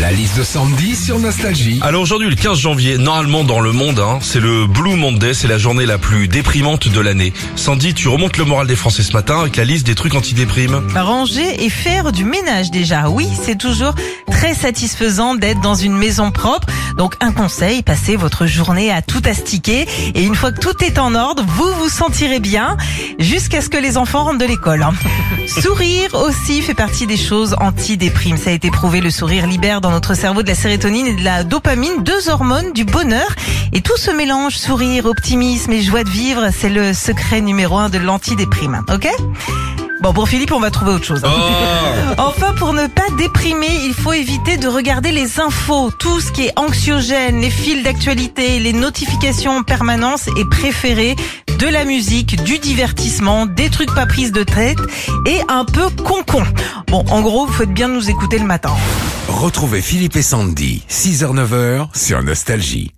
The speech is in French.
La liste de Sandy sur Nostalgie. Alors aujourd'hui, le 15 janvier, normalement dans le monde, hein, c'est le Blue Monday, c'est la journée la plus déprimante de l'année. Sandy, tu remontes le moral des Français ce matin avec la liste des trucs anti-déprime. Ranger et faire du ménage déjà. Oui, c'est toujours très satisfaisant d'être dans une maison propre. Donc un conseil, passez votre journée à tout astiquer et une fois que tout est en ordre, vous vous sentirez bien jusqu'à ce que les enfants rentrent de l'école. hein. Sourire aussi fait partie des choses anti-déprime. Ça a été prouvé, le sourire libère dans notre cerveau de la sérotonine et de la dopamine, deux hormones du bonheur. Et tout ce mélange sourire, optimisme et joie de vivre, c'est le secret numéro un de l'anti-déprime. Ok? Bon, pour Philippe, on va trouver autre chose. hein. Oh Enfin, pour ne pas déprimer, il faut éviter de regarder les infos, tout ce qui est anxiogène, les fils d'actualité, les notifications en permanence et préférer de la musique, du divertissement, des trucs pas prises de tête et un peu concon. Bon, en gros, vous faites bien de nous écouter le matin. Retrouvez Philippe et Sandy, 6h-9h sur Nostalgie.